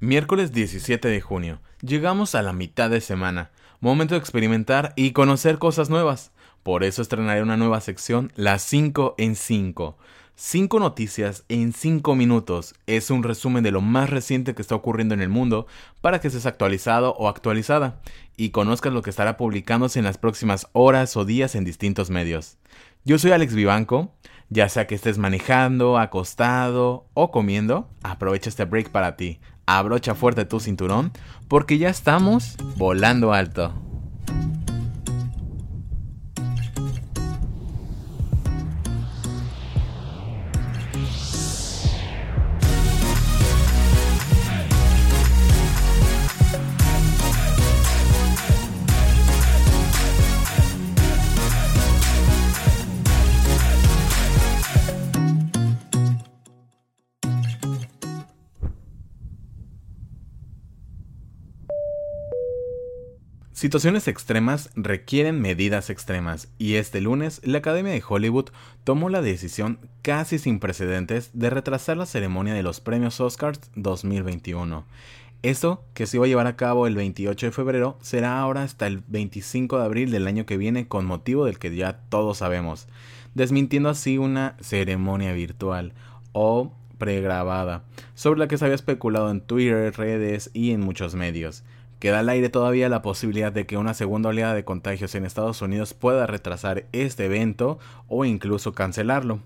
Miércoles 17 de junio. Llegamos a la mitad de semana. Momento de experimentar y conocer cosas nuevas. Por eso estrenaré una nueva sección, las 5 en 5. 5 noticias en 5 minutos. Es un resumen de lo más reciente que está ocurriendo en el mundo para que estés actualizado o actualizada y conozcas lo que estará publicándose en las próximas horas o días en distintos medios. Yo soy Alex Vivanco. Ya sea que estés manejando, acostado o comiendo, aprovecha este break para ti abrocha fuerte tu cinturón porque ya estamos volando alto. Situaciones extremas requieren medidas extremas y este lunes la Academia de Hollywood tomó la decisión casi sin precedentes de retrasar la ceremonia de los premios Oscars 2021. Esto, que se iba a llevar a cabo el 28 de febrero, será ahora hasta el 25 de abril del año que viene con motivo del que ya todos sabemos, desmintiendo así una ceremonia virtual o pregrabada, sobre la que se había especulado en Twitter, redes y en muchos medios. Queda al aire todavía la posibilidad de que una segunda oleada de contagios en Estados Unidos pueda retrasar este evento o incluso cancelarlo.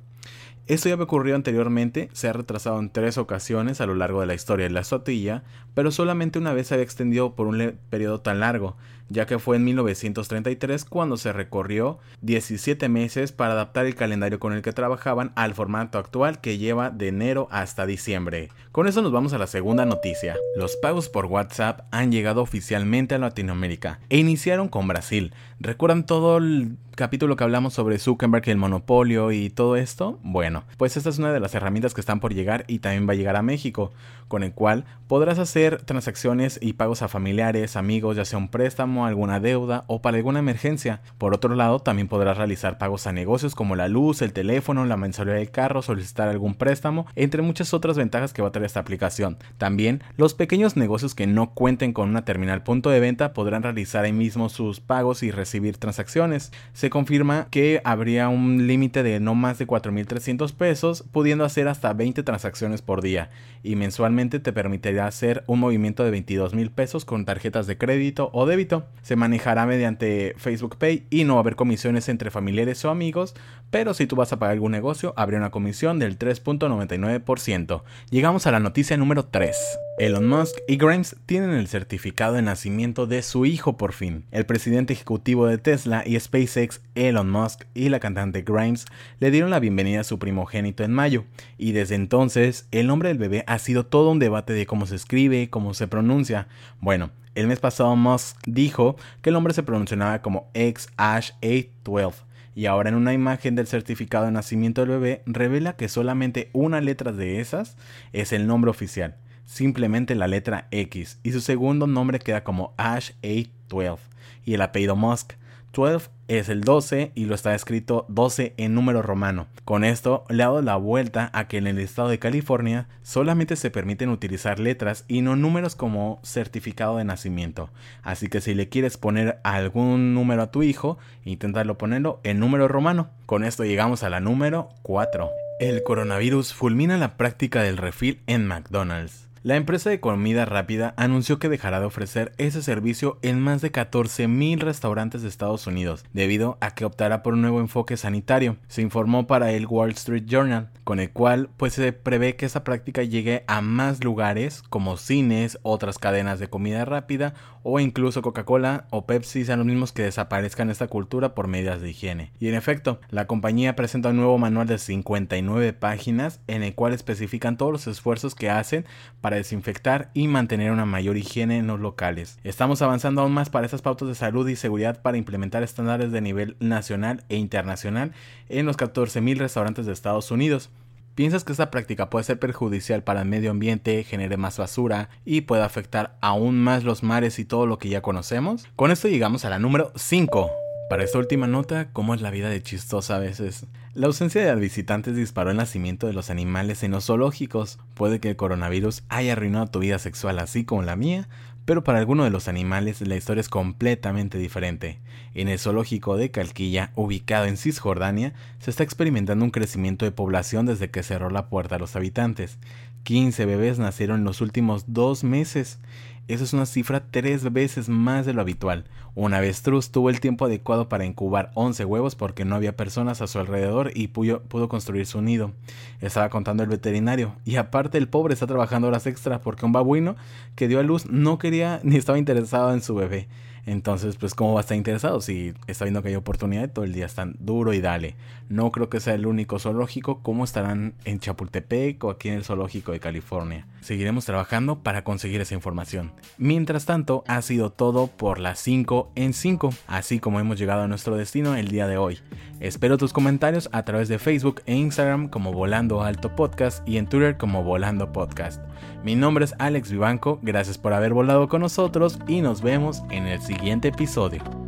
Esto ya me ocurrió anteriormente, se ha retrasado en tres ocasiones a lo largo de la historia de la sotilla, pero solamente una vez se había extendido por un periodo tan largo, ya que fue en 1933 cuando se recorrió 17 meses para adaptar el calendario con el que trabajaban al formato actual que lleva de enero hasta diciembre. Con eso nos vamos a la segunda noticia. Los pagos por WhatsApp han llegado oficialmente a Latinoamérica e iniciaron con Brasil. ¿Recuerdan todo el capítulo que hablamos sobre Zuckerberg y el monopolio y todo esto? Bueno, pues esta es una de las herramientas que están por llegar y también va a llegar a México, con el cual podrás hacer transacciones y pagos a familiares, amigos, ya sea un préstamo, alguna deuda o para alguna emergencia. Por otro lado, también podrás realizar pagos a negocios como la luz, el teléfono, la mensualidad del carro, solicitar algún préstamo, entre muchas otras ventajas que va a tener esta aplicación. También, los pequeños negocios que no cuenten con una terminal punto de venta podrán realizar ahí mismo sus pagos y recibir transacciones. Se confirma que habría un límite de no más de 4.300 pesos, pudiendo hacer hasta 20 transacciones por día, y mensualmente te permitirá hacer un movimiento de 22.000 pesos con tarjetas de crédito o débito. Se manejará mediante Facebook Pay y no va a haber comisiones entre familiares o amigos, pero si tú vas a pagar algún negocio, habría una comisión del 3.99%. Llegamos a la noticia número 3. Elon Musk y Grimes tienen el certificado de nacimiento de su hijo por fin. El presidente ejecutivo de Tesla y SpaceX, Elon Musk, y la cantante Grimes le dieron la bienvenida a su primogénito en mayo, y desde entonces el nombre del bebé ha sido todo un debate de cómo se escribe, cómo se pronuncia. Bueno, el mes pasado Musk dijo que el nombre se pronunciaba como XH812 y ahora en una imagen del certificado de nacimiento del bebé revela que solamente una letra de esas es el nombre oficial simplemente la letra X y su segundo nombre queda como Ash 812 y el apellido Musk. 12 es el 12 y lo está escrito 12 en número romano. Con esto le ha dado la vuelta a que en el estado de California solamente se permiten utilizar letras y no números como certificado de nacimiento. Así que si le quieres poner algún número a tu hijo, inténtalo ponerlo en número romano. Con esto llegamos a la número 4. El coronavirus fulmina la práctica del refil en McDonald's. La empresa de comida rápida anunció que dejará de ofrecer ese servicio en más de 14.000 restaurantes de Estados Unidos, debido a que optará por un nuevo enfoque sanitario, se informó para el Wall Street Journal, con el cual pues se prevé que esa práctica llegue a más lugares como cines, otras cadenas de comida rápida o incluso Coca-Cola o Pepsi sean los mismos que desaparezcan esta cultura por medidas de higiene. Y en efecto, la compañía presenta un nuevo manual de 59 páginas en el cual especifican todos los esfuerzos que hacen para desinfectar y mantener una mayor higiene en los locales. Estamos avanzando aún más para esas pautas de salud y seguridad para implementar estándares de nivel nacional e internacional en los 14.000 restaurantes de Estados Unidos. ¿Piensas que esta práctica puede ser perjudicial para el medio ambiente, genere más basura y pueda afectar aún más los mares y todo lo que ya conocemos? Con esto llegamos a la número 5. Para esta última nota, ¿cómo es la vida de chistosa a veces? La ausencia de visitantes disparó el nacimiento de los animales en los zoológicos. Puede que el coronavirus haya arruinado tu vida sexual así como la mía, pero para algunos de los animales la historia es completamente diferente. En el zoológico de Calquilla, ubicado en Cisjordania, se está experimentando un crecimiento de población desde que cerró la puerta a los habitantes. 15 bebés nacieron en los últimos dos meses. Eso es una cifra tres veces más de lo habitual. Un avestruz tuvo el tiempo adecuado para incubar 11 huevos porque no había personas a su alrededor y pudo, pudo, construir su nido. Estaba contando el veterinario. Y aparte el pobre está trabajando horas extra porque un babuino que dio a luz no quería ni estaba interesado en su bebé. Entonces, pues, ¿cómo va a estar interesado si está viendo que hay oportunidad y todo el día están duro y dale? No creo que sea el único zoológico, ¿cómo estarán en Chapultepec o aquí en el zoológico de California? Seguiremos trabajando para conseguir esa información. Mientras tanto, ha sido todo por las 5 en 5, así como hemos llegado a nuestro destino el día de hoy. Espero tus comentarios a través de Facebook e Instagram como Volando Alto Podcast y en Twitter como Volando Podcast. Mi nombre es Alex Vivanco, gracias por haber volado con nosotros y nos vemos en el siguiente episodio.